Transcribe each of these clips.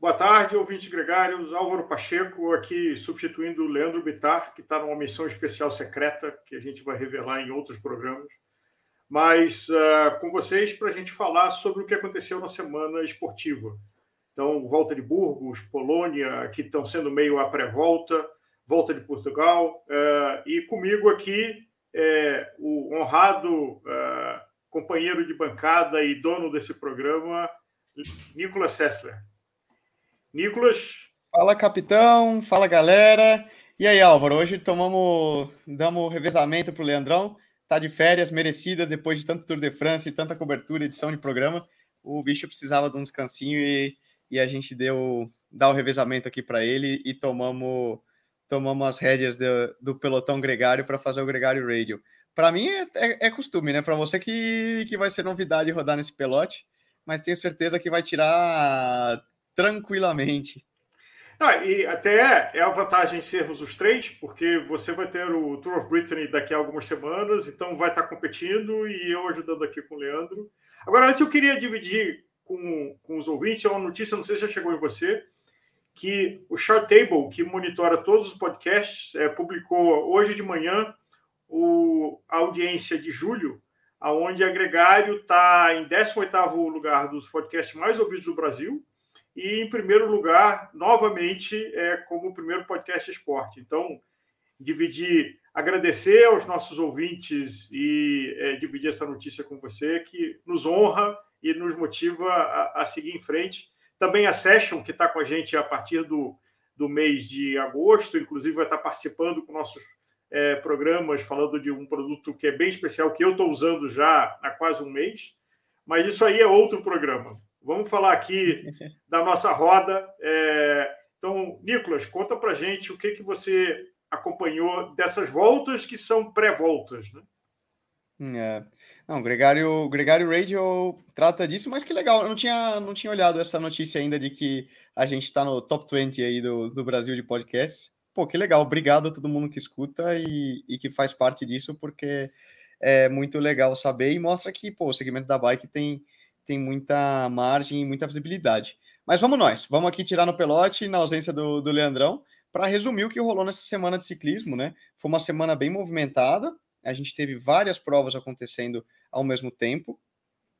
Boa tarde, ouvintes gregários. Álvaro Pacheco aqui substituindo o Leandro Bitar, que está numa missão especial secreta que a gente vai revelar em outros programas. Mas uh, com vocês para a gente falar sobre o que aconteceu na semana esportiva. Então, volta de Burgos, Polônia, que estão sendo meio a pré-volta, volta de Portugal. Uh, e comigo aqui é o honrado uh, companheiro de bancada e dono desse programa, Nicolas Sessler. Nicolas. Fala, capitão. Fala, galera. E aí, Álvaro? Hoje tomamos, damos revezamento para o Leandrão. Tá de férias merecidas depois de tanto Tour de France e tanta cobertura, edição de programa. O bicho precisava de um descansinho e, e a gente deu dá o revezamento aqui para ele e tomamos tomamos as rédeas do, do pelotão gregário para fazer o Gregário Radio. Para mim é, é, é, costume, né? Para você que, que vai ser novidade rodar nesse pelote, mas tenho certeza que vai tirar tranquilamente. Ah, e até é a vantagem sermos os três, porque você vai ter o Tour of Brittany daqui a algumas semanas, então vai estar competindo e eu ajudando aqui com o Leandro. Agora, antes eu queria dividir com, com os ouvintes, é uma notícia, não sei se já chegou em você, que o Chartable, que monitora todos os podcasts, é, publicou hoje de manhã o, a audiência de julho, aonde a Gregário está em 18º lugar dos podcasts mais ouvidos do Brasil, e, em primeiro lugar, novamente, é, como o primeiro podcast esporte. Então, dividir, agradecer aos nossos ouvintes e é, dividir essa notícia com você, que nos honra e nos motiva a, a seguir em frente. Também a Session, que está com a gente a partir do, do mês de agosto, inclusive vai estar participando com nossos é, programas, falando de um produto que é bem especial, que eu estou usando já há quase um mês. Mas isso aí é outro programa. Vamos falar aqui da nossa roda. É... Então, Nicolas, conta para gente o que, que você acompanhou dessas voltas que são pré-voltas, né? É. Não, Gregário, Gregário Radio trata disso, mas que legal, eu não tinha, não tinha olhado essa notícia ainda de que a gente está no top 20 aí do, do Brasil de podcasts. Pô, que legal, obrigado a todo mundo que escuta e, e que faz parte disso, porque é muito legal saber e mostra que pô, o segmento da bike tem, tem muita margem e muita visibilidade. Mas vamos nós, vamos aqui tirar no pelote, na ausência do, do Leandrão, para resumir o que rolou nessa semana de ciclismo, né? Foi uma semana bem movimentada, a gente teve várias provas acontecendo ao mesmo tempo,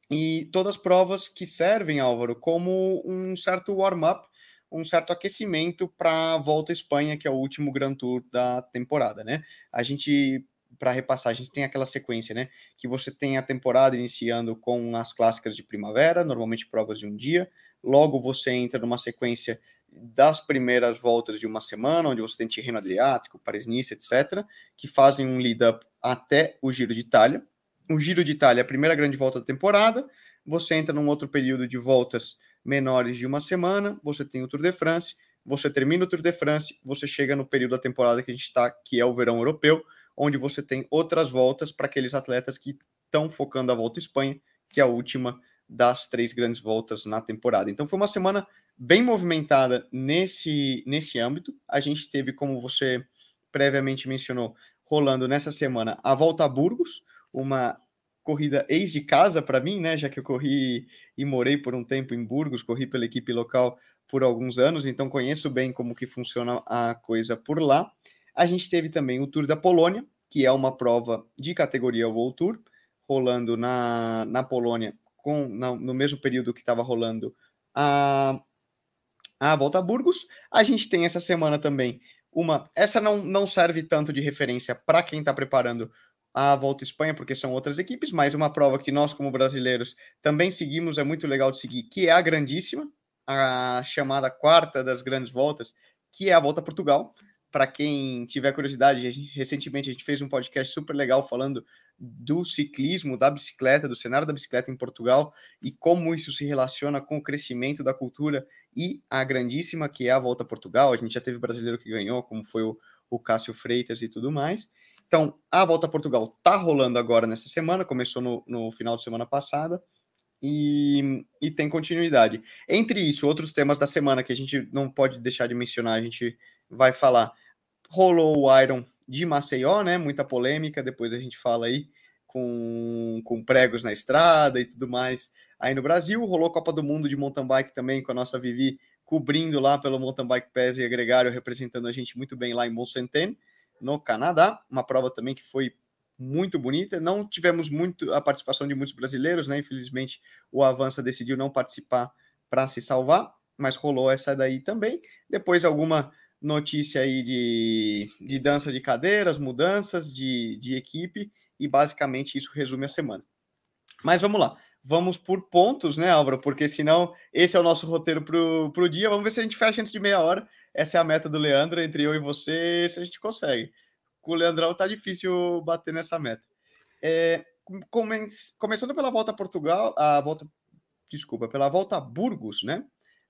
e todas provas que servem, Álvaro, como um certo warm-up, um certo aquecimento para a Volta à Espanha, que é o último Grand Tour da temporada, né? A gente para repassar, a gente tem aquela sequência, né? Que você tem a temporada iniciando com as clássicas de primavera, normalmente provas de um dia. Logo você entra numa sequência das primeiras voltas de uma semana, onde você tem Tirreno Adriático, Paris-Nice, etc., que fazem um lead-up até o Giro de Itália. O Giro de Itália é a primeira grande volta da temporada. Você entra num outro período de voltas menores de uma semana. Você tem o Tour de France. Você termina o Tour de France. Você chega no período da temporada que a gente está, que é o verão europeu onde você tem outras voltas para aqueles atletas que estão focando a Volta à Espanha, que é a última das três grandes voltas na temporada. Então foi uma semana bem movimentada nesse, nesse âmbito. A gente teve, como você previamente mencionou, rolando nessa semana a Volta a Burgos, uma corrida ex de casa para mim, né? Já que eu corri e morei por um tempo em Burgos, corri pela equipe local por alguns anos, então conheço bem como que funciona a coisa por lá. A gente teve também o Tour da Polônia, que é uma prova de categoria World Tour, rolando na, na Polônia com, na, no mesmo período que estava rolando a, a Volta a Burgos. A gente tem essa semana também uma. Essa não, não serve tanto de referência para quem está preparando a Volta à Espanha, porque são outras equipes, mas uma prova que nós, como brasileiros, também seguimos, é muito legal de seguir, que é a grandíssima, a chamada quarta das grandes voltas, que é a Volta a Portugal para quem tiver curiosidade, a gente, recentemente a gente fez um podcast super legal falando do ciclismo, da bicicleta, do cenário da bicicleta em Portugal e como isso se relaciona com o crescimento da cultura e a grandíssima que é a Volta a Portugal. A gente já teve brasileiro que ganhou, como foi o, o Cássio Freitas e tudo mais. Então, a Volta a Portugal está rolando agora nessa semana, começou no, no final de semana passada. E, e, tem continuidade. Entre isso, outros temas da semana que a gente não pode deixar de mencionar, a gente vai falar. Rolou o Iron de Maceió, né? Muita polêmica, depois a gente fala aí com, com pregos na estrada e tudo mais aí no Brasil. Rolou Copa do Mundo de mountain bike também com a nossa Vivi cobrindo lá pelo Mountain Bike Pass e Gregário representando a gente muito bem lá em Mont Saint-Anne, no Canadá. Uma prova também que foi muito bonita. Não tivemos muito a participação de muitos brasileiros, né? Infelizmente, o Avança decidiu não participar para se salvar, mas rolou essa daí também. Depois, alguma notícia aí de, de dança de cadeiras, mudanças de, de equipe, e basicamente isso resume a semana. Mas vamos lá. Vamos por pontos, né, Álvaro? Porque senão esse é o nosso roteiro para o dia. Vamos ver se a gente fecha antes de meia hora. Essa é a meta do Leandro, entre eu e você, se a gente consegue. Com o Leandrão tá difícil bater nessa meta. É, come, começando pela volta a Portugal, a volta, desculpa, pela volta a Burgos, né?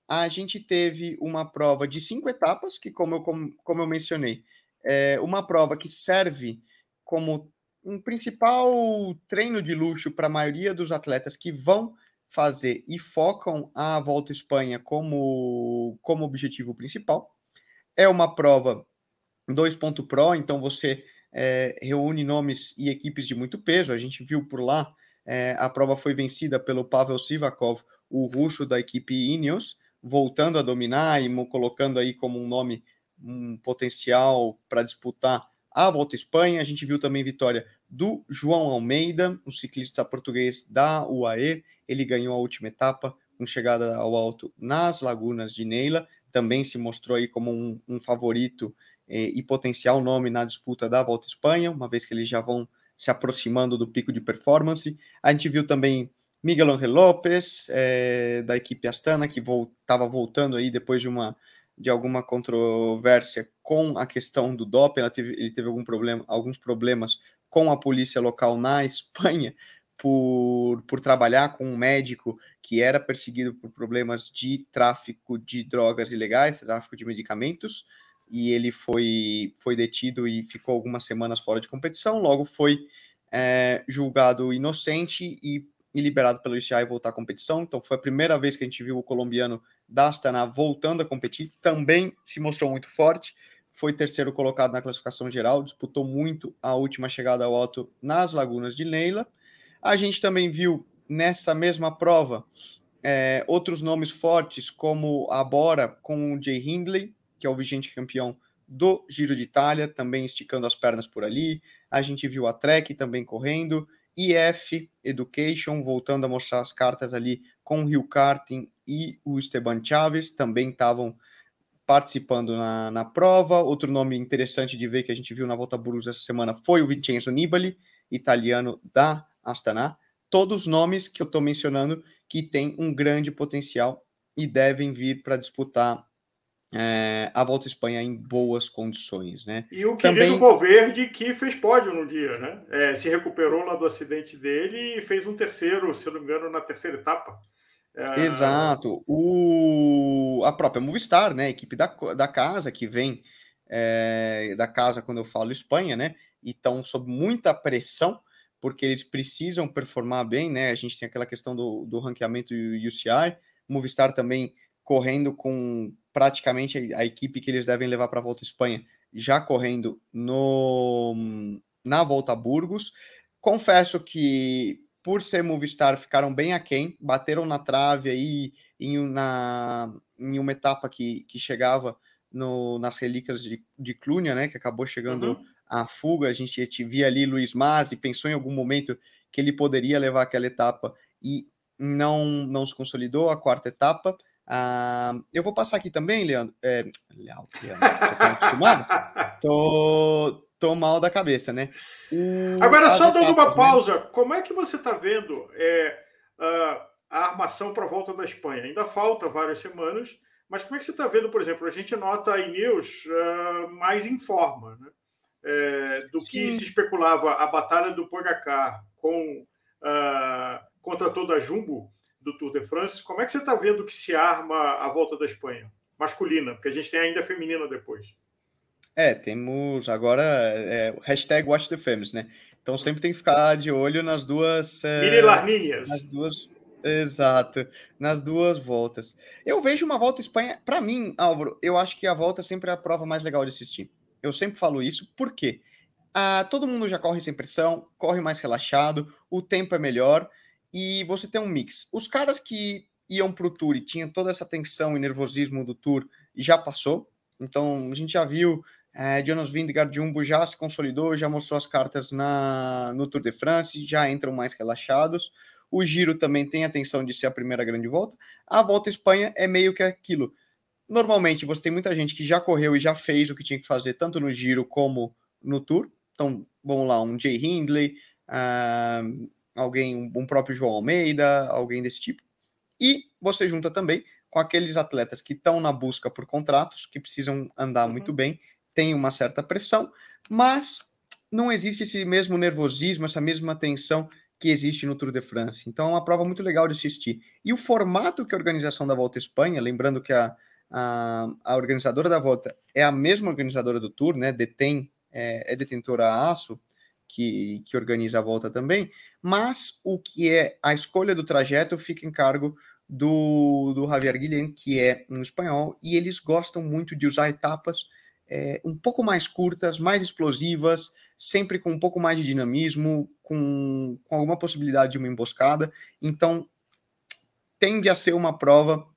A gente teve uma prova de cinco etapas, que, como eu, como, como eu mencionei, é uma prova que serve como um principal treino de luxo para a maioria dos atletas que vão fazer e focam a Volta à Espanha como, como objetivo principal. É uma prova 2.pro, então você é, reúne nomes e equipes de muito peso. A gente viu por lá, é, a prova foi vencida pelo Pavel Sivakov, o russo da equipe Ineos, voltando a dominar e colocando aí como um nome um potencial para disputar a Volta à Espanha. A gente viu também vitória do João Almeida, um ciclista português da UAE. Ele ganhou a última etapa com chegada ao alto nas Lagunas de Neila. Também se mostrou aí como um, um favorito eh, e potencial nome na disputa da Volta à Espanha, uma vez que eles já vão se aproximando do pico de performance. A gente viu também Miguel Angel Lopes, eh, da equipe Astana, que estava vol voltando aí depois de uma de alguma controvérsia com a questão do doping, teve, ele teve algum problema, alguns problemas com a polícia local na Espanha por, por trabalhar com um médico que era perseguido por problemas de tráfico de drogas ilegais, tráfico de medicamentos, e ele foi, foi detido e ficou algumas semanas fora de competição, logo foi é, julgado inocente e, e liberado pelo ICI voltar à competição, então foi a primeira vez que a gente viu o colombiano da Astana voltando a competir, também se mostrou muito forte, foi terceiro colocado na classificação geral, disputou muito a última chegada ao alto nas Lagunas de Neila. A gente também viu nessa mesma prova é, outros nomes fortes, como a Bora com o Jay Hindley, que é o vigente campeão do Giro de Itália, também esticando as pernas por ali. A gente viu a Trek também correndo, IF Education voltando a mostrar as cartas ali com o Rio Karting e o Esteban Chaves também estavam participando na, na prova. Outro nome interessante de ver que a gente viu na Volta Burgos essa semana foi o Vincenzo Nibali, italiano da Astana. Todos nomes que eu estou mencionando que têm um grande potencial e devem vir para disputar é, a Volta à Espanha em boas condições, né? E o querido Também... Valverde que fez pódio no dia, né? É, se recuperou lá do acidente dele e fez um terceiro, se não me engano, na terceira etapa. É... Exato. O... A própria Movistar, né? A equipe da, da casa que vem é, da casa quando eu falo Espanha, né? E estão sob muita pressão porque eles precisam performar bem, né? A gente tem aquela questão do, do ranqueamento UCI, Movistar também correndo com praticamente a, equipe que eles devem levar para a Volta à Espanha, já correndo no na Volta a Burgos. Confesso que por ser Movistar ficaram bem aquém, bateram na trave aí em, na, em uma etapa que, que chegava no, nas relíquias de, de Clunia, né, que acabou chegando uhum. a fuga, a gente via ali Luiz Mazzi, pensou em algum momento que ele poderia levar aquela etapa e não, não se consolidou a quarta etapa, ah, eu vou passar aqui também, Leandro. É, Leandro, tô? Tô, tô mal da cabeça, né? O, Agora, só dando uma né? pausa, né? como é que você está vendo é, a, a armação para a volta da Espanha? Ainda falta várias semanas, mas como é que você está vendo, por exemplo, a gente nota a Ineos uh, mais em forma, né? É, do Sim. que se especulava a batalha do Pogacar com, uh, contra toda a Jumbo do Tour de France. Como é que você está vendo que se arma a volta da Espanha? Masculina, porque a gente tem ainda a feminina depois. É, temos agora é, o hashtag Watch the Femmes, né? Então sempre tem que ficar de olho nas duas. É, Nas duas. Exato, nas duas voltas. Eu vejo uma volta Espanha, para mim, Álvaro, eu acho que a volta sempre é a prova mais legal de assistir. Eu sempre falo isso, por quê? Ah, todo mundo já corre sem pressão, corre mais relaxado, o tempo é melhor e você tem um mix. Os caras que iam para o Tour e tinha toda essa tensão e nervosismo do Tour já passou. Então, a gente já viu é, Jonas Vingegaard Jumbo já se consolidou, já mostrou as cartas na, no Tour de France, já entram mais relaxados. O Giro também tem a intenção de ser a primeira grande volta. A Volta à Espanha é meio que aquilo. Normalmente você tem muita gente que já correu e já fez o que tinha que fazer, tanto no Giro como no Tour. Então, vamos lá, um Jay Hindley, uh, alguém, um, um próprio João Almeida, alguém desse tipo. E você junta também com aqueles atletas que estão na busca por contratos, que precisam andar uhum. muito bem, tem uma certa pressão, mas não existe esse mesmo nervosismo, essa mesma tensão que existe no Tour de France. Então é uma prova muito legal de assistir. E o formato que a organização da Volta à Espanha, lembrando que a, a, a organizadora da Volta é a mesma organizadora do Tour, né? Detém, é, é detentora a ASO, que, que organiza a volta também, mas o que é a escolha do trajeto fica em cargo do, do Javier Guilhem, que é um espanhol, e eles gostam muito de usar etapas é, um pouco mais curtas, mais explosivas, sempre com um pouco mais de dinamismo, com, com alguma possibilidade de uma emboscada. Então, tende a ser uma prova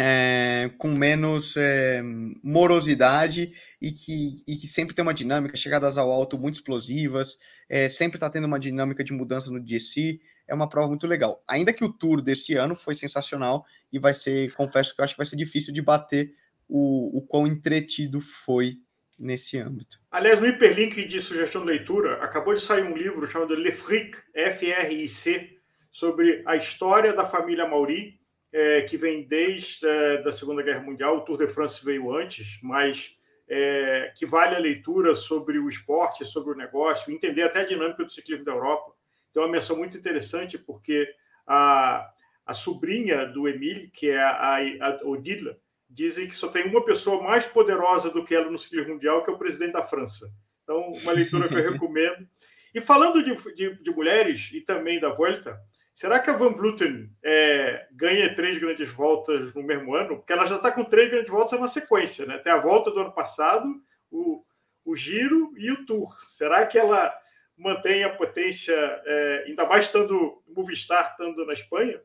é, com menos é, morosidade e que, e que sempre tem uma dinâmica, chegadas ao alto muito explosivas, é, sempre está tendo uma dinâmica de mudança no DSC, é uma prova muito legal. Ainda que o tour desse ano foi sensacional e vai ser, confesso que eu acho que vai ser difícil de bater o, o quão entretido foi nesse âmbito. Aliás, no hiperlink de sugestão de leitura, acabou de sair um livro chamado Le Fric, F-R-I-C, sobre a história da família Mauri, é, que vem desde é, da Segunda Guerra Mundial. O Tour de France veio antes, mas é, que vale a leitura sobre o esporte, sobre o negócio, entender até a dinâmica do ciclismo da Europa. Tem uma menção muito interessante, porque a, a sobrinha do Emile, que é a, a Odila, dizem que só tem uma pessoa mais poderosa do que ela no ciclismo mundial, que é o presidente da França. Então, uma leitura que eu recomendo. E falando de, de, de mulheres e também da Volta, será que a Van Vleuten é, ganha três grandes voltas no mesmo ano? Porque ela já está com três grandes voltas na sequência, né? Tem a volta do ano passado, o, o Giro e o Tour. Será que ela mantém a potência, é, ainda mais estando Movistar estando na Espanha?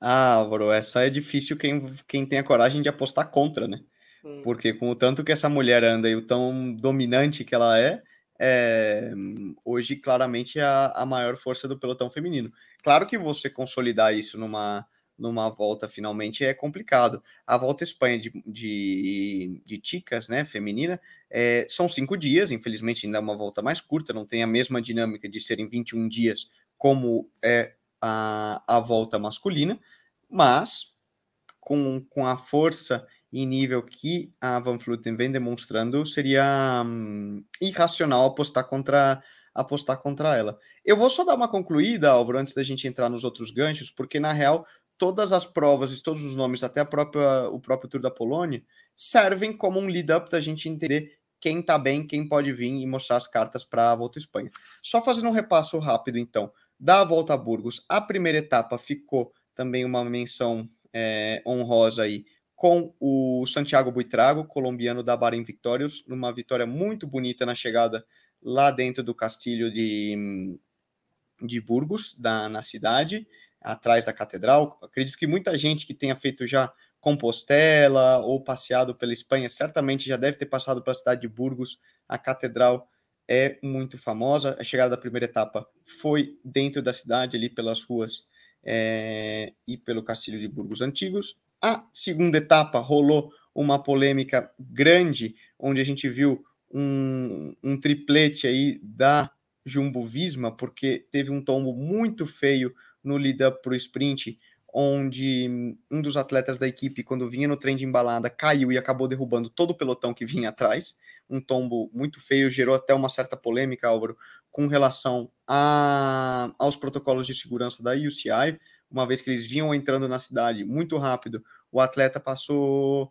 Ah, Álvaro, essa é difícil quem, quem tem a coragem de apostar contra, né? Hum. Porque com o tanto que essa mulher anda e o tão dominante que ela é, é hoje claramente é a, a maior força do pelotão feminino. Claro que você consolidar isso numa, numa volta finalmente é complicado. A volta Espanha de, de, de Ticas, né, feminina, é, são cinco dias, infelizmente ainda é uma volta mais curta, não tem a mesma dinâmica de serem 21 dias como é a, a volta masculina, mas com, com a força e nível que a Van Vleuten vem demonstrando, seria hum, irracional apostar contra apostar contra ela. Eu vou só dar uma concluída, Álvaro, antes da gente entrar nos outros ganchos, porque na real todas as provas e todos os nomes, até a própria, o próprio Tour da Polônia, servem como um lead-up da gente entender quem tá bem, quem pode vir e mostrar as cartas para a Volta à Espanha. Só fazendo um repasso rápido, então, da Volta a Burgos, a primeira etapa ficou também uma menção é, honrosa aí com o Santiago Buitrago, colombiano da Bahrein Victorious, numa vitória muito bonita na chegada lá dentro do castilho de, de Burgos, da, na cidade, atrás da catedral. Acredito que muita gente que tenha feito já Compostela ou passeado pela Espanha certamente já deve ter passado pela cidade de Burgos, a catedral é muito famosa. A chegada da primeira etapa foi dentro da cidade, ali pelas ruas é, e pelo Castilho de Burgos Antigos. A segunda etapa rolou uma polêmica grande, onde a gente viu um, um triplete aí da Jumbo Visma, porque teve um tombo muito feio no lead-up para o sprint, onde um dos atletas da equipe, quando vinha no trem de embalada, caiu e acabou derrubando todo o pelotão que vinha atrás. Um tombo muito feio, gerou até uma certa polêmica, Álvaro, com relação a, aos protocolos de segurança da UCI, uma vez que eles vinham entrando na cidade muito rápido, o atleta passou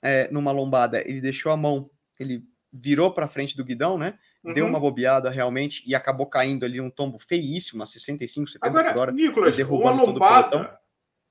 é, numa lombada, ele deixou a mão, ele virou para frente do guidão, né? Uhum. Deu uma bobeada realmente e acabou caindo ali um tombo feíssimo, a 65, 70 Agora, por hora. Nicolas, uma lombada,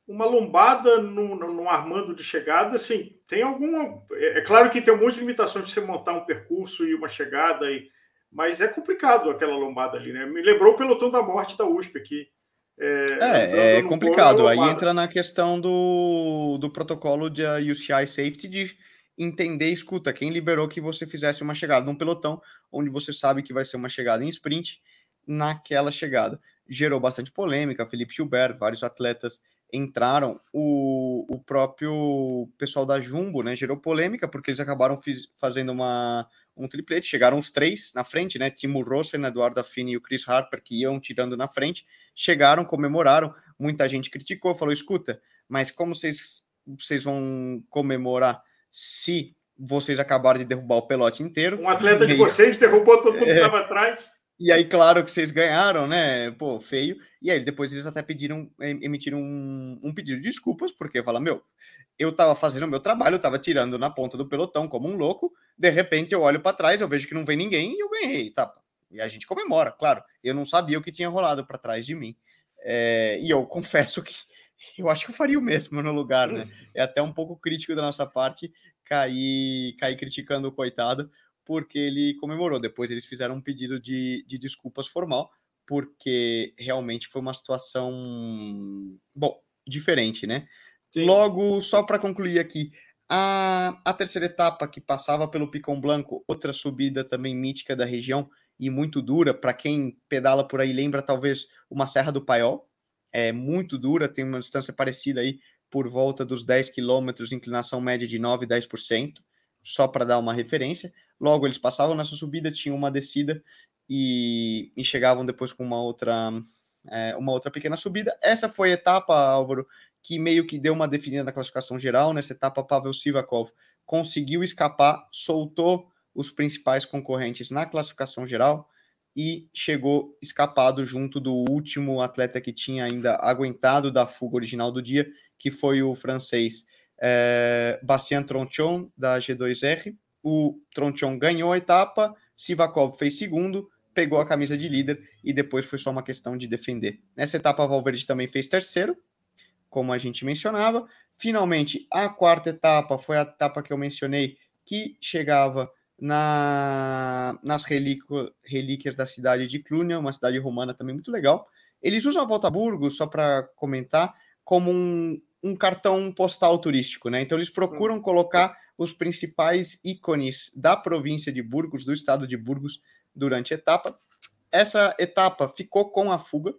uma lombada no, no, no, Armando de chegada, assim, tem alguma. É, é, claro que tem um monte de limitações de você montar um percurso e uma chegada, e, mas é complicado aquela lombada ali, né? Me lembrou o pelotão da morte da USP aqui. É, é, é complicado. Aí entra na questão do, do protocolo de UCI Safety de entender, escuta, quem liberou que você fizesse uma chegada num pelotão, onde você sabe que vai ser uma chegada em sprint, naquela chegada. Gerou bastante polêmica, Felipe Gilbert, vários atletas entraram, o, o próprio pessoal da Jumbo, né, gerou polêmica, porque eles acabaram fiz, fazendo uma, um triplete, chegaram os três na frente, né, Timo Rossen, Eduardo Affini e o Chris Harper, que iam tirando na frente, chegaram, comemoraram, muita gente criticou, falou, escuta, mas como vocês, vocês vão comemorar se vocês acabaram de derrubar o pelote inteiro? Um atleta de vocês derrubou todo mundo que estava atrás. E aí, claro que vocês ganharam, né? Pô, feio. E aí, depois eles até pediram, emitiram um, um pedido de desculpas, porque fala, meu, eu tava fazendo o meu trabalho, eu tava tirando na ponta do pelotão como um louco, de repente eu olho para trás, eu vejo que não vem ninguém e eu ganhei, tá? E a gente comemora, claro. Eu não sabia o que tinha rolado para trás de mim. É, e eu confesso que eu acho que eu faria o mesmo no lugar, né? É até um pouco crítico da nossa parte cair, cair criticando o coitado, porque ele comemorou. Depois eles fizeram um pedido de, de desculpas formal, porque realmente foi uma situação, bom, diferente, né? Sim. Logo, só para concluir aqui, a, a terceira etapa que passava pelo Picão Blanco, outra subida também mítica da região e muito dura, para quem pedala por aí lembra talvez uma Serra do Paiol, é muito dura, tem uma distância parecida aí por volta dos 10 quilômetros, inclinação média de 9, 10% só para dar uma referência. Logo, eles passavam nessa subida, tinham uma descida e, e chegavam depois com uma outra, é, uma outra pequena subida. Essa foi a etapa, Álvaro, que meio que deu uma definida na classificação geral. Nessa etapa, Pavel Sivakov conseguiu escapar, soltou os principais concorrentes na classificação geral e chegou escapado junto do último atleta que tinha ainda aguentado da fuga original do dia, que foi o francês é, Bastien Tronchon, da G2R. O Tronchon ganhou a etapa, Sivakov fez segundo, pegou a camisa de líder e depois foi só uma questão de defender. Nessa etapa, Valverde também fez terceiro, como a gente mencionava. Finalmente, a quarta etapa foi a etapa que eu mencionei, que chegava na, nas relíquias da cidade de Clunia, uma cidade romana também muito legal. Eles usam a Volta a Burgos, só para comentar, como um, um cartão postal turístico, né? Então eles procuram colocar os principais ícones da província de Burgos, do estado de Burgos, durante a etapa. Essa etapa ficou com a fuga.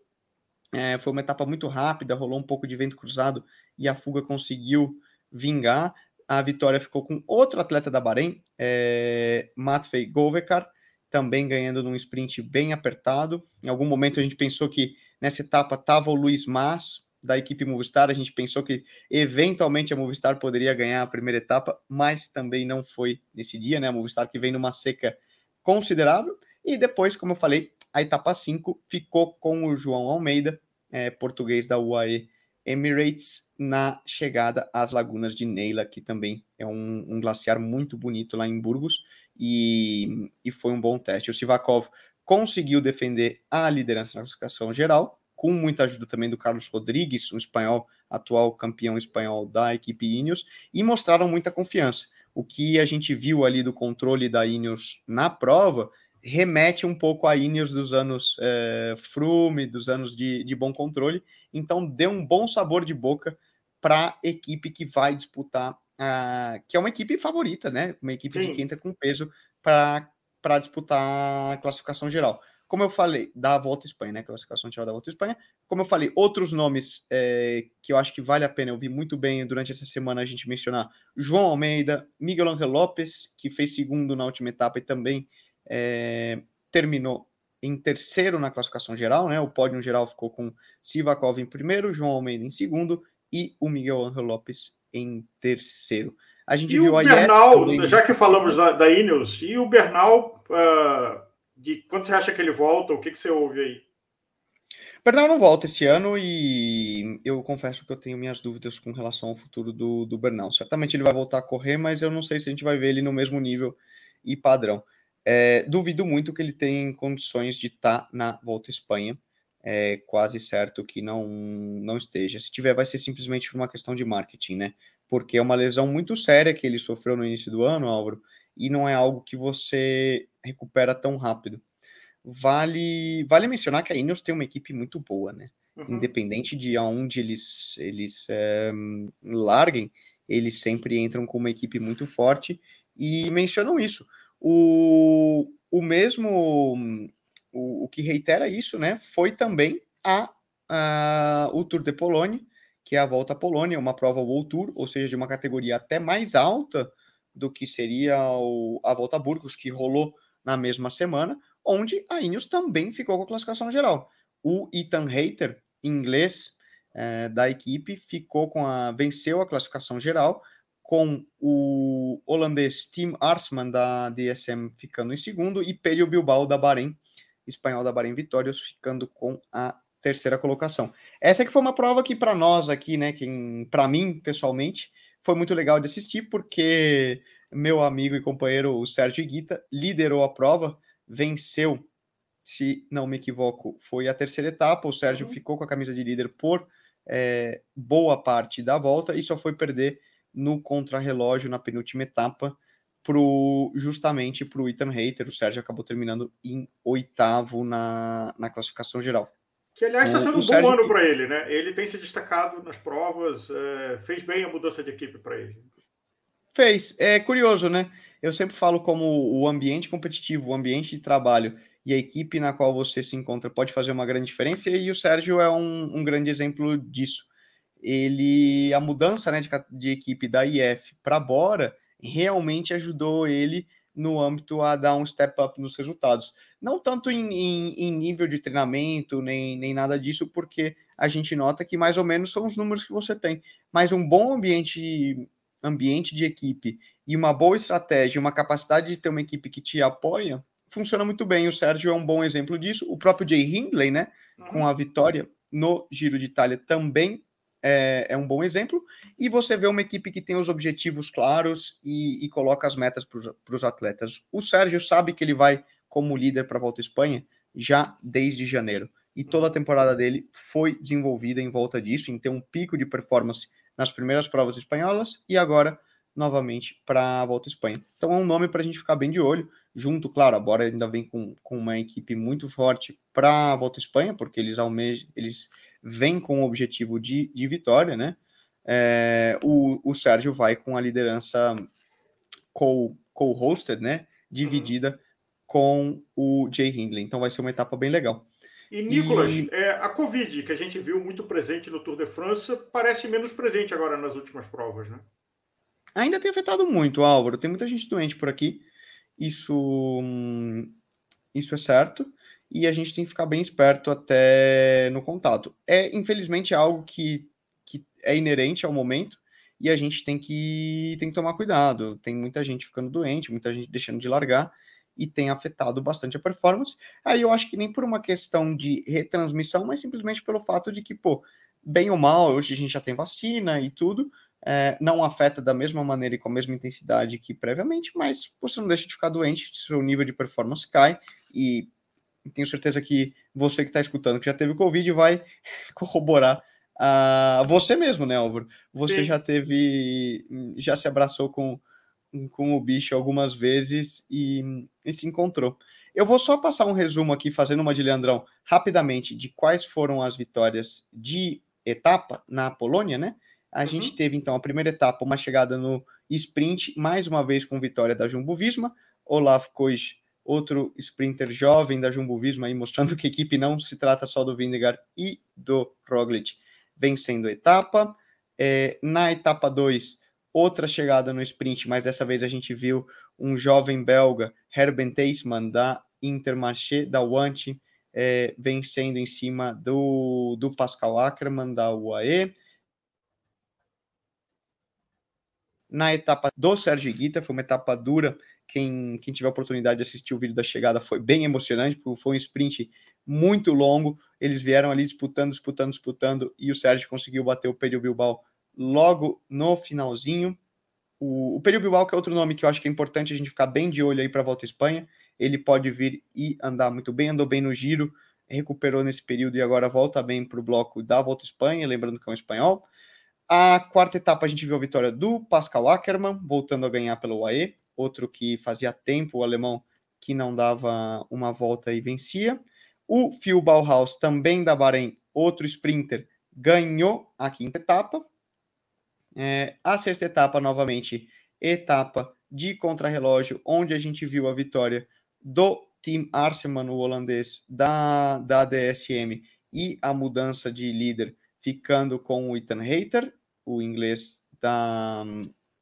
É, foi uma etapa muito rápida, rolou um pouco de vento cruzado e a fuga conseguiu vingar. A vitória ficou com outro atleta da Bahrein, é, Matvei Govekar, também ganhando num sprint bem apertado. Em algum momento a gente pensou que nessa etapa estava o Luiz Mas, da equipe Movistar. A gente pensou que eventualmente a Movistar poderia ganhar a primeira etapa, mas também não foi nesse dia, né? A Movistar que vem numa seca considerável. E depois, como eu falei, a etapa 5 ficou com o João Almeida, é, português da UAE Emirates, na chegada às Lagunas de Neila, que também é um, um glaciar muito bonito lá em Burgos, e, e foi um bom teste. O Sivakov conseguiu defender a liderança na classificação geral, com muita ajuda também do Carlos Rodrigues, um espanhol, atual campeão espanhol da equipe Ineos, e mostraram muita confiança. O que a gente viu ali do controle da Ineos na prova remete um pouco a Ineos dos anos é, Frume, dos anos de, de bom controle, então deu um bom sabor de boca para a equipe que vai disputar, a, que é uma equipe favorita, né? Uma equipe Sim. que entra com peso para disputar a classificação geral. Como eu falei, da Volta à Espanha, né? Classificação geral da Volta à Espanha. Como eu falei, outros nomes é, que eu acho que vale a pena, eu vi muito bem durante essa semana a gente mencionar: João Almeida, Miguel Angel Lopes, que fez segundo na última etapa e também é, terminou em terceiro na classificação geral, né? O pódio geral ficou com Sivakov em primeiro, João Almeida em segundo e o Miguel Angel Lopes em terceiro. A gente e viu o Bernal, também... já que falamos da, da Ineos, e o Bernal. Uh de quando você acha que ele volta? O que, que você ouve aí? Bernal não volta esse ano e eu confesso que eu tenho minhas dúvidas com relação ao futuro do, do Bernal. Certamente ele vai voltar a correr, mas eu não sei se a gente vai ver ele no mesmo nível e padrão. É, duvido muito que ele tenha condições de estar tá na Volta à Espanha. É quase certo que não, não esteja. Se tiver, vai ser simplesmente por uma questão de marketing, né? Porque é uma lesão muito séria que ele sofreu no início do ano, Álvaro, e não é algo que você recupera tão rápido. Vale, vale mencionar que a Ineos tem uma equipe muito boa, né? uhum. independente de aonde eles, eles é, larguem, eles sempre entram com uma equipe muito forte e mencionam isso. O, o mesmo, o, o que reitera isso, né, foi também a, a, o Tour de Polônia, que é a volta à Polônia, uma prova World Tour, ou seja, de uma categoria até mais alta do que seria o, a volta a Burgos, que rolou na mesma semana, onde a Ineos também ficou com a classificação geral. O Ethan Hayter, inglês é, da equipe, ficou com a venceu a classificação geral, com o holandês Tim Arsman da DSM ficando em segundo e Pelio Bilbao da Bahrein, espanhol da Bahrein Vitórias, ficando com a terceira colocação. Essa que foi uma prova que para nós aqui, né, que para mim pessoalmente foi muito legal de assistir porque meu amigo e companheiro o Sérgio Guita liderou a prova, venceu, se não me equivoco, foi a terceira etapa. O Sérgio uhum. ficou com a camisa de líder por é, boa parte da volta e só foi perder no contrarrelógio na penúltima etapa pro, justamente para o Ethan Hater. O Sérgio acabou terminando em oitavo na, na classificação geral. Que, aliás, está sendo um bom Sérgio... ano para ele, né? Ele tem se destacado nas provas, é, fez bem a mudança de equipe para ele. Fez. É curioso, né? Eu sempre falo como o ambiente competitivo, o ambiente de trabalho e a equipe na qual você se encontra pode fazer uma grande diferença, e o Sérgio é um, um grande exemplo disso. Ele, a mudança né, de, de equipe da IF para Bora realmente ajudou ele no âmbito a dar um step up nos resultados. Não tanto em, em, em, nível de treinamento, nem, nem nada disso, porque a gente nota que mais ou menos são os números que você tem. Mas um bom ambiente, ambiente de equipe e uma boa estratégia, uma capacidade de ter uma equipe que te apoia, funciona muito bem. O Sérgio é um bom exemplo disso. O próprio Jay Hindley, né, uhum. com a vitória no Giro de Itália, também é, é, um bom exemplo. E você vê uma equipe que tem os objetivos claros e, e coloca as metas para os atletas. O Sérgio sabe que ele vai como líder para a Volta à Espanha já desde janeiro. E toda a temporada dele foi desenvolvida em volta disso, em ter um pico de performance nas primeiras provas espanholas e agora novamente para a Volta à Espanha. Então é um nome para a gente ficar bem de olho. Junto, claro, a Bora ainda vem com, com uma equipe muito forte para a Volta à Espanha, porque eles almejam, eles vem com o objetivo de, de vitória, né? É, o, o Sérgio vai com a liderança co-hosted, co né? Dividida uhum. com o Jay Hindley. Então vai ser uma etapa bem legal. E, Nicolas, e... É, a Covid, que a gente viu muito presente no Tour de France, parece menos presente agora nas últimas provas, né? Ainda tem afetado muito, Álvaro. Tem muita gente doente por aqui. Isso, isso é certo e a gente tem que ficar bem esperto até no contato. É, infelizmente, é algo que, que é inerente ao momento e a gente tem que, tem que tomar cuidado. Tem muita gente ficando doente, muita gente deixando de largar e tem afetado bastante a performance. Aí eu acho que nem por uma questão de retransmissão, mas simplesmente pelo fato de que, pô, bem ou mal, hoje a gente já tem vacina e tudo, é, não afeta da mesma maneira e com a mesma intensidade que previamente, mas você não deixa de ficar doente, seu nível de performance cai e tenho certeza que você que está escutando, que já teve Covid, vai corroborar a uh, você mesmo, né, Álvaro? Você Sim. já teve, já se abraçou com, com o bicho algumas vezes e, e, se encontrou. Eu vou só passar um resumo aqui, fazendo uma de Leandrão, rapidamente, de quais foram as vitórias de etapa na Polônia, né? A uhum. gente teve, então, a primeira etapa, uma chegada no sprint, mais uma vez com vitória da Jumbo Visma, Olaf Kois outro sprinter jovem da Jumbo Visma, aí mostrando que a equipe não se trata só do Vindegar e do Roglic, vencendo a etapa. É, na etapa 2, outra chegada no sprint, mas dessa vez a gente viu um jovem belga, Herben Teisman, da Intermarché, da Wanty, é, vencendo em cima do, do Pascal Ackermann, da UAE. Na etapa do Sérgio Guita, foi uma etapa dura quem, quem tiver oportunidade de assistir o vídeo da chegada foi bem emocionante, porque foi um sprint muito longo. Eles vieram ali disputando, disputando, disputando, e o Sérgio conseguiu bater o Pedro Bilbao logo no finalzinho. O, o Pedro Bilbao, que é outro nome que eu acho que é importante a gente ficar bem de olho aí para a volta à Espanha. Ele pode vir e andar muito bem, andou bem no giro, recuperou nesse período e agora volta bem para o bloco da volta à Espanha, lembrando que é um espanhol. A quarta etapa a gente viu a vitória do Pascal Ackermann, voltando a ganhar pelo UAE outro que fazia tempo, o alemão, que não dava uma volta e vencia. O Phil Bauhaus, também da Bahrein, outro sprinter, ganhou a quinta etapa. É, a sexta etapa, novamente, etapa de contrarrelógio, onde a gente viu a vitória do Team Arseman, o holandês, da, da DSM, e a mudança de líder ficando com o Ethan Hayter, o inglês da,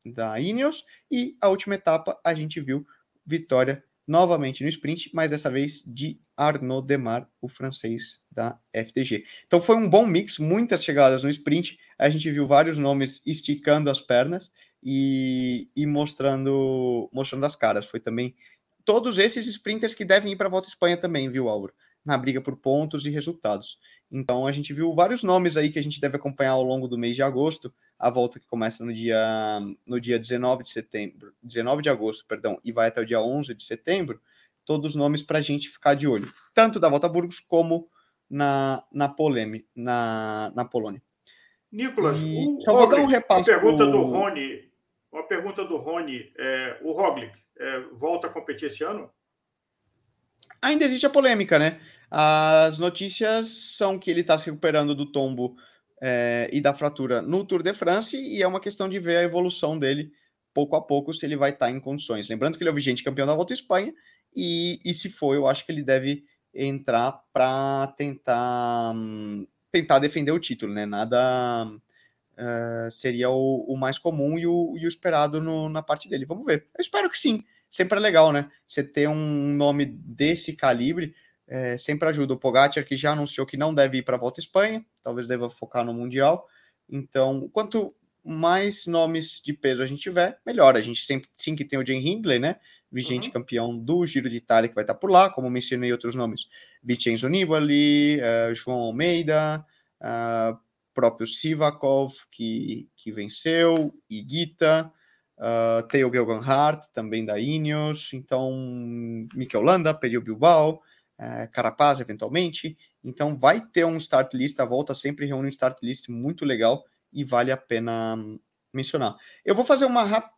da Ineos, e a última etapa a gente viu vitória novamente no sprint, mas dessa vez de Arnaud Demar, o francês da FDG. Então foi um bom mix, muitas chegadas no sprint, a gente viu vários nomes esticando as pernas e, e mostrando, mostrando as caras. Foi também todos esses sprinters que devem ir para a Volta à Espanha também, viu, Álvaro? Na briga por pontos e resultados. Então a gente viu vários nomes aí que a gente deve acompanhar ao longo do mês de agosto. A volta que começa no dia no dia 19 de setembro, 19 de agosto, perdão, e vai até o dia 11 de setembro. Todos os nomes para a gente ficar de olho, tanto da Volta a Burgos como na na Poleme, na, na Polônia. Nicolas, e, só vou dar um repasso. Uma pergunta pro... do Rony, uma pergunta do Rony, é, o Roglic é, volta a competir esse ano? Ainda existe a polêmica, né? As notícias são que ele está se recuperando do tombo é, e da fratura no Tour de France e é uma questão de ver a evolução dele pouco a pouco se ele vai estar tá em condições. Lembrando que ele é o vigente campeão da Volta à Espanha e, e se for, eu acho que ele deve entrar para tentar tentar defender o título, né? Nada uh, seria o, o, mais comum e o, e o esperado no, na parte dele. Vamos ver. Eu espero que sim. Sempre é legal, né? Você ter um nome desse calibre é, sempre ajuda. O Pogacar, que já anunciou que não deve ir para a Volta à Espanha, talvez deva focar no Mundial. Então, quanto mais nomes de peso a gente tiver, melhor. A gente sempre sim que tem o Jane Hindley, né? Vigente uhum. campeão do Giro de Itália, que vai estar por lá, como mencionei outros nomes: Vincenzo Nibali, uh, João Almeida, uh, próprio Sivakov, que, que venceu, Iguita, uh, Theo Geoghegan também da Ineos, então Mikel Landa, pediu Bilbao, é, Carapaz, eventualmente. Então, vai ter um start list, a volta sempre reúne um start list muito legal e vale a pena mencionar. Eu vou fazer uma rápida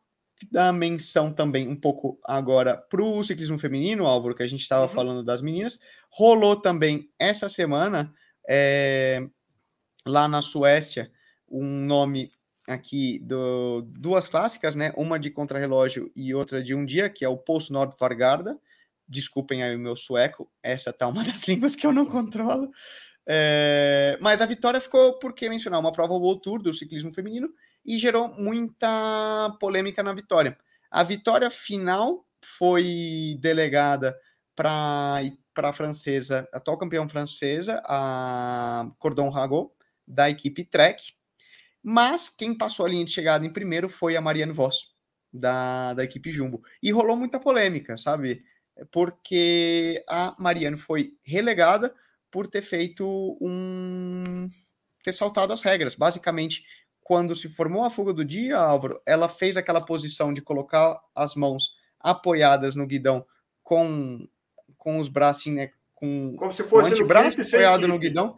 menção também, um pouco agora, para o ciclismo feminino, Álvaro, que a gente estava uhum. falando das meninas. Rolou também essa semana, é, lá na Suécia, um nome aqui do duas clássicas, né? Uma de contrarrelógio e outra de um dia, que é o Post Nord Vargarda Desculpem aí o meu sueco, essa tá uma das línguas que eu não controlo. É, mas a vitória ficou, por que mencionar, uma prova World Tour do ciclismo feminino e gerou muita polêmica na vitória. A vitória final foi delegada para a francesa, atual campeã francesa, a Cordon Rago, da equipe Trek. Mas quem passou a linha de chegada em primeiro foi a Marianne Voss, da, da equipe Jumbo. E rolou muita polêmica, sabe? porque a Mariane foi relegada por ter feito um. ter saltado as regras. Basicamente, quando se formou a fuga do dia, Álvaro, ela fez aquela posição de colocar as mãos apoiadas no guidão com, com os braços, né? Com, como se fosse o antebraço apoiado no guidão.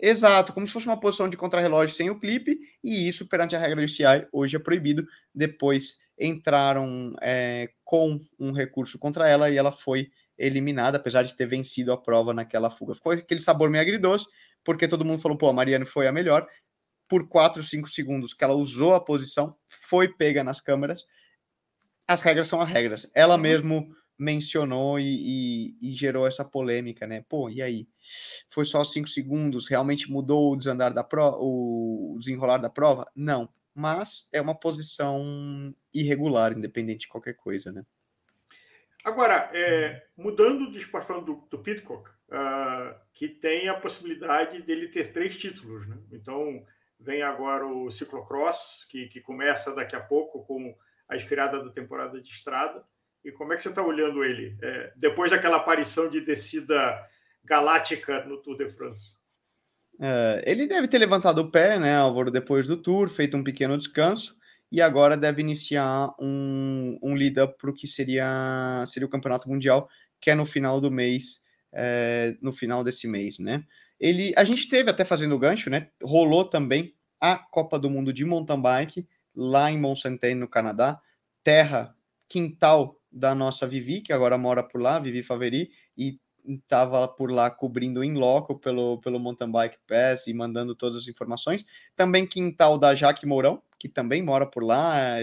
Exato, como se fosse uma posição de contrarrelógio sem o clipe, e isso, perante a regra do CI, hoje é proibido. Depois entraram é, com um recurso contra ela e ela foi eliminada, apesar de ter vencido a prova naquela fuga. Ficou aquele sabor meio agridoce, porque todo mundo falou, pô, a Mariane foi a melhor. Por 4, 5 segundos que ela usou a posição, foi pega nas câmeras. As regras são as regras. Ela uhum. mesmo mencionou e, e, e, gerou essa polêmica, né? Pô, e aí? Foi só 5 segundos? Realmente mudou o desandar da prova, o desenrolar da prova? Não mas é uma posição irregular, independente de qualquer coisa, né? Agora, é, mudando de esporte falando do, do Pitcock, uh, que tem a possibilidade dele ter três títulos, né? Então, vem agora o ciclocross, que, que começa daqui a pouco com a esfriada da temporada de estrada. E como é que você está olhando ele? É, depois daquela aparição de descida galáctica no Tour de France. É, ele deve ter levantado o pé, né, Álvaro, depois do tour, feito um pequeno descanso, e agora deve iniciar um, um lead-up para o que seria, seria o Campeonato Mundial, que é no final do mês, é, no final desse mês, né? Ele, a gente teve até fazendo gancho, né? Rolou também a Copa do Mundo de Mountain Bike lá em Mont Saint no Canadá, terra quintal da nossa Vivi, que agora mora por lá, Vivi Faveri, e estava por lá cobrindo em loco pelo, pelo Mountain Bike Pass e mandando todas as informações. Também quintal da Jaque Mourão, que também mora por lá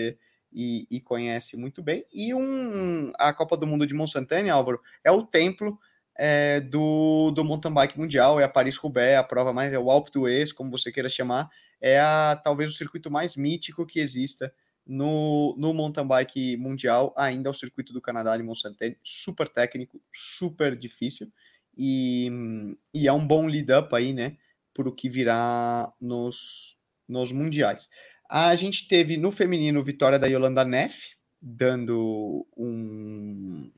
e, e, conhece muito bem. E um, a Copa do Mundo de Monsantane, Álvaro, é o templo é, do, do mountain bike mundial, é a Paris-Roubaix, a prova mais, é o Alpe d'Huez, como você queira chamar, é a, talvez o circuito mais mítico que exista no, no mountain bike mundial, ainda o circuito do Canadá de Mont-Saint-Anne, super técnico, super difícil, e, e é um bom lead-up aí, né, para o que virá nos, nos mundiais. A gente teve no feminino vitória da Yolanda Neff, dando um,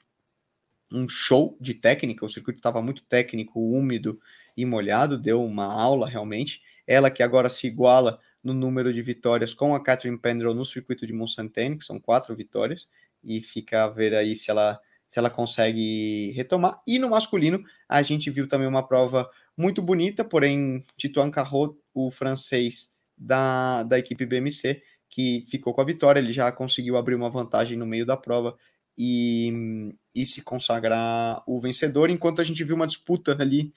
um show de técnica, o circuito estava muito técnico, úmido e molhado, deu uma aula realmente. Ela que agora se iguala no número de vitórias com a Catherine Pendrell no circuito de Mont-Saint-Anne, que são quatro vitórias, e fica a ver aí se ela se ela consegue retomar. E no masculino, a gente viu também uma prova muito bonita, porém, Tituan Carrot, o francês da, da equipe BMC, que ficou com a vitória, ele já conseguiu abrir uma vantagem no meio da prova e, e se consagrar o vencedor, enquanto a gente viu uma disputa ali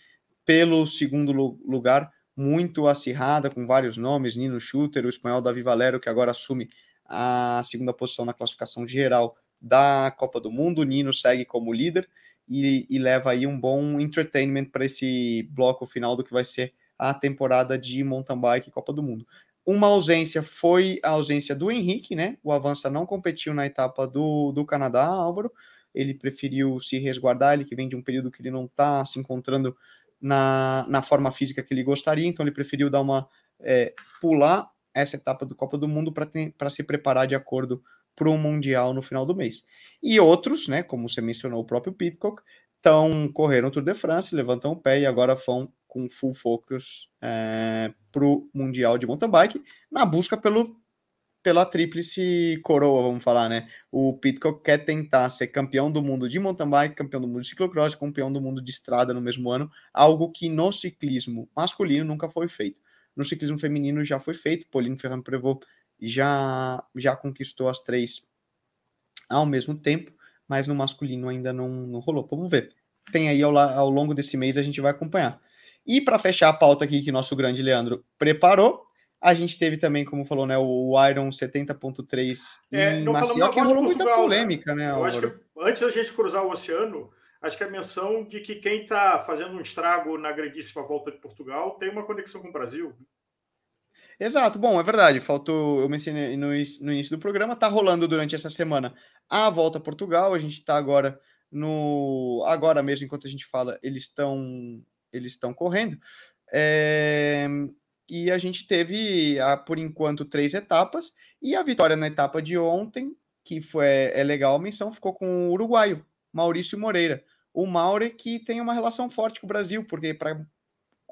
pelo segundo lugar muito acirrada, com vários nomes, Nino Schutter, o espanhol Davi Valero, que agora assume a segunda posição na classificação geral da Copa do Mundo, Nino segue como líder e, e leva aí um bom entertainment para esse bloco final do que vai ser a temporada de mountain bike Copa do Mundo. Uma ausência foi a ausência do Henrique, né? O Avança não competiu na etapa do, do Canadá, Álvaro. Ele preferiu se resguardar, ele que vem de um período que ele não está se encontrando na, na forma física que ele gostaria, então ele preferiu dar uma é, pular essa etapa do Copa do Mundo para se preparar de acordo para o Mundial no final do mês. E outros, né, como você mencionou, o próprio Pitcock, estão correram o Tour de France, levantam o pé e agora vão com full focus é, para o Mundial de Mountain Bike, na busca pelo, pela tríplice coroa, vamos falar, né? O Pitcock quer tentar ser campeão do mundo de mountain bike, campeão do mundo de ciclocross, campeão do mundo de estrada no mesmo ano, algo que no ciclismo masculino nunca foi feito. No ciclismo feminino já foi feito, Pauline Ferrand Prevot já, já conquistou as três ao mesmo tempo, mas no masculino ainda não, não rolou. Vamos ver. Tem aí ao, ao longo desse mês a gente vai acompanhar. E para fechar a pauta aqui que nosso grande Leandro preparou, a gente teve também, como falou, né, o Iron 70.3 é, em Maceió, que rolou muita né? polêmica, né? Eu acho que antes da gente cruzar o oceano, acho que a menção de que quem está fazendo um estrago na grandíssima volta de Portugal tem uma conexão com o Brasil. Exato, bom, é verdade. Faltou, eu mencionei no, no início do programa, tá rolando durante essa semana a volta a Portugal. A gente está agora no. Agora mesmo, enquanto a gente fala, eles estão eles estão correndo. É, e a gente teve, a, por enquanto, três etapas, e a vitória na etapa de ontem, que foi é legal a menção, ficou com o uruguaio, Maurício Moreira. O Maure que tem uma relação forte com o Brasil, porque para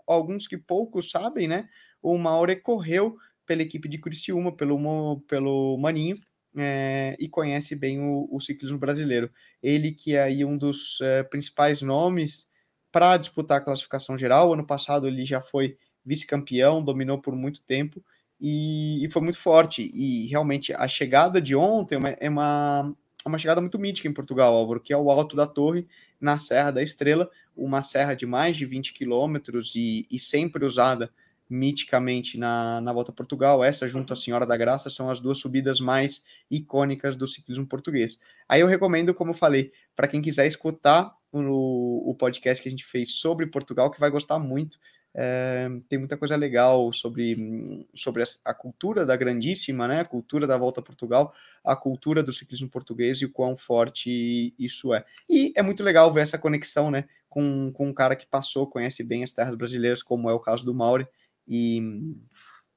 alguns que poucos sabem, né, o Maure correu pela equipe de Criciúma, pelo, pelo Maninho, é, e conhece bem o, o, ciclismo brasileiro. Ele que é aí um dos é, principais nomes para disputar a classificação geral. Ano passado ele já foi vice-campeão, dominou por muito tempo e, e, foi muito forte. E realmente a chegada de ontem é uma, é uma chegada muito mítica em Portugal, Álvaro, que é o Alto da Torre, na Serra da Estrela, uma serra de mais de 20 quilômetros e, e sempre usada miticamente na, na Volta a Portugal. Essa, junto à Senhora da Graça, são as duas subidas mais icônicas do ciclismo português. Aí eu recomendo, como eu falei, para quem quiser escutar o, o podcast que a gente fez sobre Portugal, que vai gostar muito. É, tem muita coisa legal sobre, sobre a, cultura da grandíssima, né? A cultura da volta a Portugal, a cultura do ciclismo português e o quão forte isso é. E é muito legal ver essa conexão, né? Com, com um cara que passou, conhece bem as terras brasileiras, como é o caso do Mauri, e,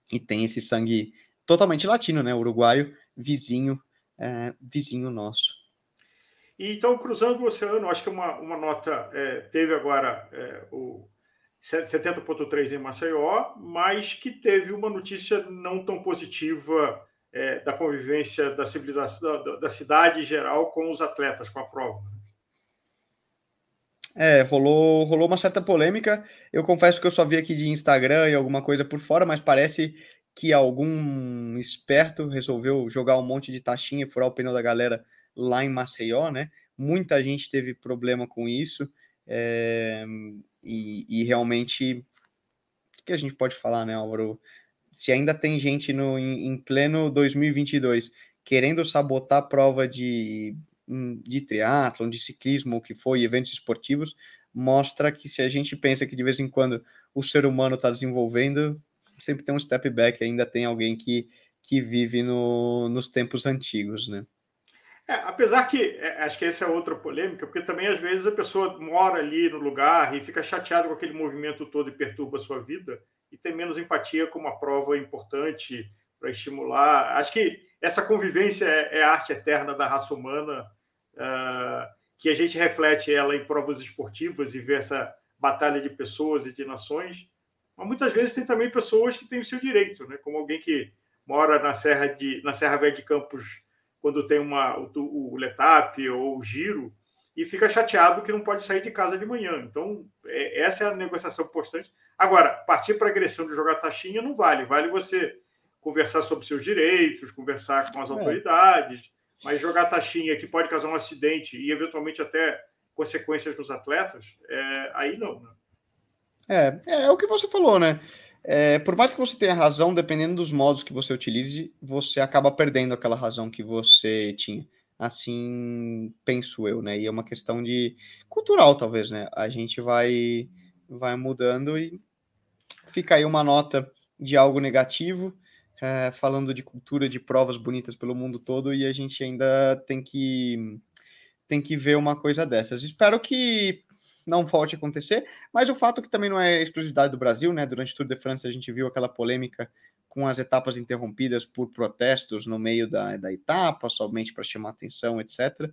e tem esse sangue totalmente latino, né? Uruguaio, vizinho, é, vizinho nosso. E, então, cruzando o oceano, acho que uma, uma nota é, teve agora o 70.3 em Maceió, mas que teve uma notícia não tão positiva é, da convivência da civilização da, da, cidade em geral com os atletas, com a prova. É, rolou, rolou uma certa polêmica. Eu confesso que eu só vi aqui de Instagram e alguma coisa por fora, mas parece que algum esperto resolveu jogar um monte de taxinha e furar o pneu da galera lá em Maceió, né? Muita gente teve problema com isso. É, e, e, realmente, o que a gente pode falar, né, Álvaro? Se ainda tem gente no, em, em pleno 2022 querendo sabotar a prova de, hum, de triatlon, de ciclismo, o que foi, eventos esportivos, mostra que se a gente pensa que de vez em quando o ser humano está desenvolvendo, sempre tem um step back, ainda tem alguém que, que vive no, nos tempos antigos, né? É, apesar que, é, acho que essa é outra polêmica, porque também às vezes a pessoa mora ali no lugar e fica chateada com aquele movimento todo e perturba a sua vida e tem menos empatia com uma prova importante para estimular. Acho que essa convivência é, é, a arte eterna da raça humana, uh, que a gente reflete ela em provas esportivas e vê essa batalha de pessoas e de nações. Mas muitas vezes tem também pessoas que têm o seu direito, né? como alguém que mora na Serra, de, na Serra Velha de Campos, quando tem uma, o, o Letap ou o Giro, e fica chateado que não pode sair de casa de manhã. Então, é, essa é a negociação constante. Agora, partir para a agressão de jogar taxinha não vale. Vale você conversar sobre seus direitos, conversar com as é. autoridades, mas jogar taxinha que pode causar um acidente e eventualmente até consequências nos atletas, é, aí não. Né? É, é, é o que você falou, né? É, por mais que você tenha razão, dependendo dos modos que você utilize, você acaba perdendo aquela razão que você tinha. Assim penso eu, né? E é uma questão de cultural, talvez, né? A gente vai, vai mudando e fica aí uma nota de algo negativo é, falando de cultura de provas bonitas pelo mundo todo e a gente ainda tem que tem que ver uma coisa dessas. Espero que não volte a acontecer, mas o fato que também não é exclusividade do Brasil, né? Durante o Tour de France a gente viu aquela polêmica com as etapas interrompidas por protestos no meio da, da etapa, somente para chamar atenção, etc.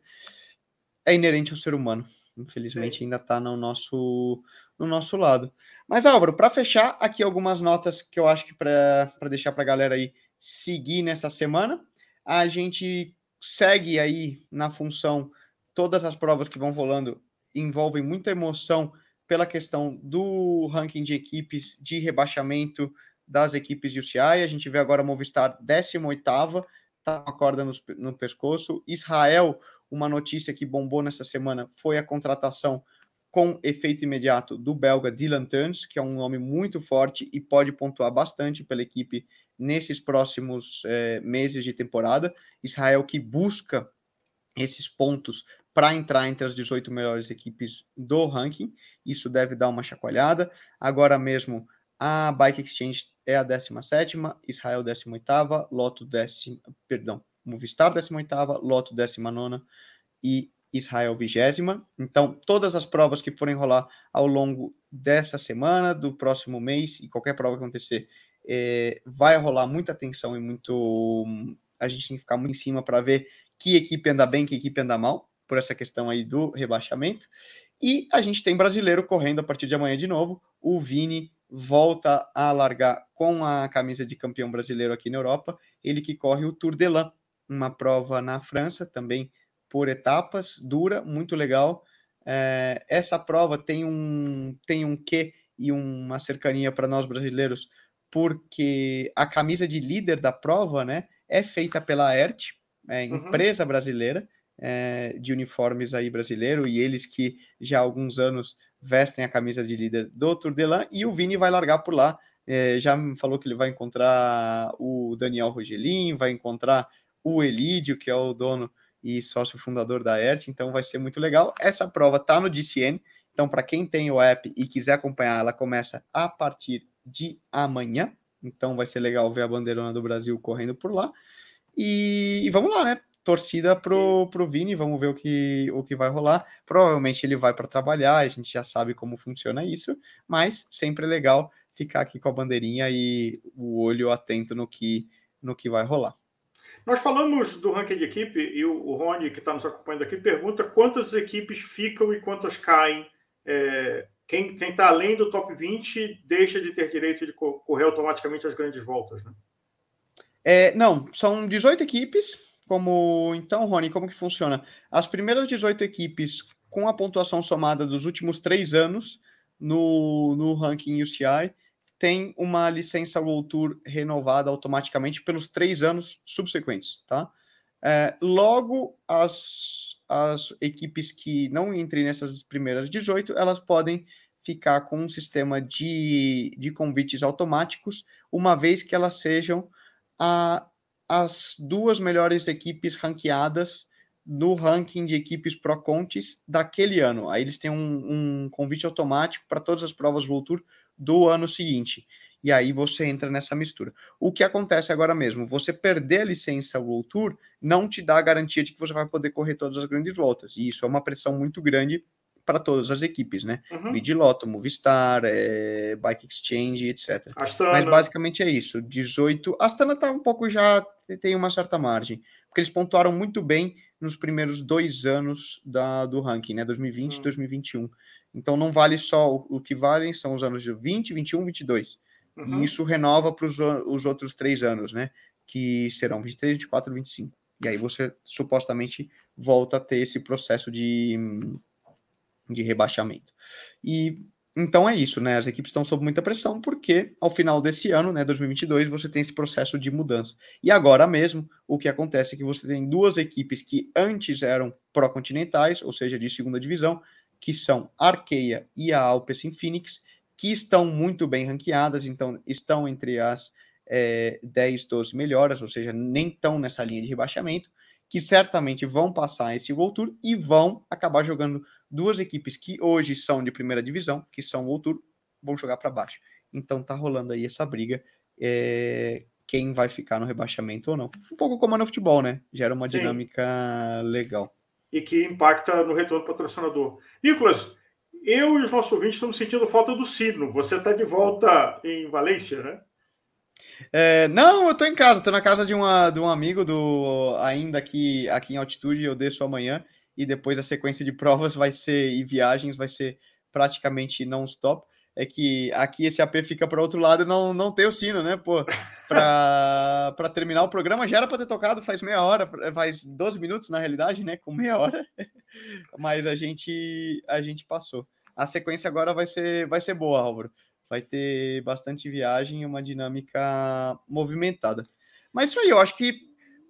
É inerente ao ser humano. Infelizmente Sim. ainda está no nosso no nosso lado. Mas, Álvaro, para fechar, aqui algumas notas que eu acho que para deixar para a galera aí seguir nessa semana. A gente segue aí na função, todas as provas que vão rolando envolvem muita emoção pela questão do ranking de equipes de rebaixamento das equipes de UCI. A gente vê agora Movistar 18 tá com a corda no, no pescoço. Israel, uma notícia que bombou nessa semana foi a contratação com efeito imediato do belga Dylan Tuns, que é um nome muito forte e pode pontuar bastante pela equipe nesses próximos é, meses de temporada. Israel que busca esses pontos para entrar entre as 18 melhores equipes do ranking. Isso deve dar uma chacoalhada. Agora mesmo, a Bike Exchange é a 17, Israel 18, Loto 10, perdão, Movistar 18, Loto 19 e Israel vigésima. Então, todas as provas que forem rolar ao longo dessa semana, do próximo mês e qualquer prova que acontecer, é, vai rolar muita atenção e muito. A gente tem que ficar muito em cima para ver que equipe anda bem, que equipe anda mal, por essa questão aí do rebaixamento. E a gente tem brasileiro correndo a partir de amanhã de novo. O Vini volta a largar com a camisa de campeão brasileiro aqui na Europa. Ele que corre o Tour de Lan, uma prova na França, também por etapas, dura, muito legal. É, essa prova tem um tem um quê e uma cercania para nós brasileiros, porque a camisa de líder da prova, né, é feita pela ERT, é, uhum. empresa brasileira é, de uniformes aí brasileiro, e eles que já há alguns anos vestem a camisa de líder do Tour de Lan, e o Vini vai largar por lá. É, já falou que ele vai encontrar o Daniel Rogelin, vai encontrar o Elídio, que é o dono e sócio fundador da ERT, então vai ser muito legal. Essa prova tá no DCN, então para quem tem o app e quiser acompanhar, ela começa a partir de amanhã. Então vai ser legal ver a bandeirona do Brasil correndo por lá. E, e vamos lá, né? Torcida pro, pro Vini, vamos ver o que, o que vai rolar. Provavelmente ele vai para trabalhar, a gente já sabe como funciona isso, mas sempre é legal ficar aqui com a bandeirinha e o olho atento no que, no que vai rolar. Nós falamos do ranking de equipe e o, Rony, que está nos acompanhando aqui, pergunta quantas equipes ficam e quantas caem. É, quem está além do top 20 deixa de ter direito de correr automaticamente as grandes voltas, né? É, não, são 18 equipes. Como então, Rony, como que funciona? As primeiras 18 equipes com a pontuação somada dos últimos três anos no, no ranking UCI tem uma licença World Tour renovada automaticamente pelos três anos subsequentes, tá? É, logo, as, as equipes que não entrem nessas primeiras 18, elas podem ficar com um sistema de, de convites automáticos, uma vez que elas sejam a, as duas melhores equipes ranqueadas no ranking de equipes Pro Contes daquele ano. Aí eles têm um, um convite automático para todas as provas World Tour do ano seguinte. E aí você entra nessa mistura. O que acontece agora mesmo? Você perder a licença World Tour não te dá a garantia de que você vai poder correr todas as grandes voltas. E isso é uma pressão muito grande para todas as equipes, né? Uhum. Vidilotto, Movistar, é, Bike Exchange, etc. Astana. Mas basicamente é isso. 18. Astana está um pouco já tem uma certa margem, porque eles pontuaram muito bem nos primeiros dois anos da, do ranking, né? 2020 e uhum. 2021. Então não vale só o, o, que valem são os anos de 20, 21, 22. Uhum. E isso renova para os outros três anos, né? Que serão 23, 24, 25. E aí você supostamente volta a ter esse processo de de rebaixamento. E então é isso, né? As equipes estão sob muita pressão porque ao final desse ano, né, 2022, você tem esse processo de mudança. E agora mesmo, o que acontece é que você tem duas equipes que antes eram pró-continentais, ou seja, de segunda divisão, que são a Arkeia e a Alpecin Phoenix, que estão muito bem ranqueadas, então estão entre as é, 10, 12 melhores, ou seja, nem estão nessa linha de rebaixamento, que certamente vão passar esse World Tour e vão acabar jogando duas equipes que hoje são de primeira divisão, que são o World Tour, vão jogar para baixo. Então tá rolando aí essa briga. É, quem vai ficar no rebaixamento ou não. Um pouco como no futebol, né? Gera uma Sim. dinâmica legal. E que impacta no retorno do patrocinador. Nicolas, eu e os nossos ouvintes estamos sentindo falta do sino. Você está de volta em Valência, né? É, não, eu tô em casa, tô na casa de, uma, de um amigo do ainda aqui, aqui em altitude, eu desço amanhã e depois a sequência de provas vai ser e viagens vai ser praticamente non-stop. É que aqui esse AP fica para outro lado e não, não tem o sino, né? Pô, para terminar o programa já era para ter tocado faz meia hora, faz 12 minutos na realidade, né? Com meia hora, mas a gente a gente passou. A sequência agora vai ser vai ser boa, Álvaro vai ter bastante viagem e uma dinâmica movimentada. Mas isso aí, eu acho que,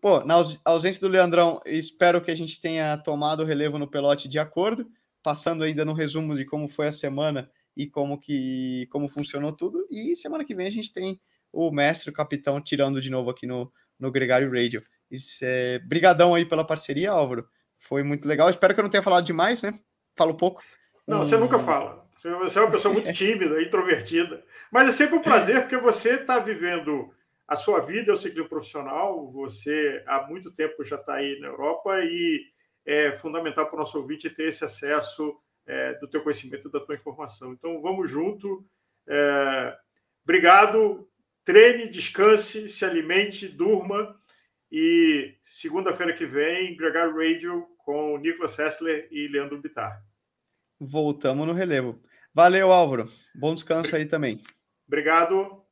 pô, na ausência do Leandrão, espero que a gente tenha tomado o relevo no pelote de acordo, passando ainda no resumo de como foi a semana e como que como funcionou tudo. E semana que vem a gente tem o mestre, o capitão, tirando de novo aqui no, no Gregário Radio. Isso é... Brigadão aí pela parceria, Álvaro. Foi muito legal. Espero que eu não tenha falado demais, né? Falo pouco. Não, um... você nunca fala. Você é uma pessoa muito tímida, introvertida. Mas é sempre um prazer, porque você está vivendo a sua vida, é um profissional, você há muito tempo já está aí na Europa e é fundamental para o nosso ouvinte ter esse acesso é, do teu conhecimento, da tua informação. Então, vamos junto. É, obrigado. Treine, descanse, se alimente, durma. E segunda-feira que vem, Gregário Radio com Nicolas Hessler e Leandro Bittar. Voltamos no relevo. Valeu, Álvaro. Bom descanso aí também. Obrigado.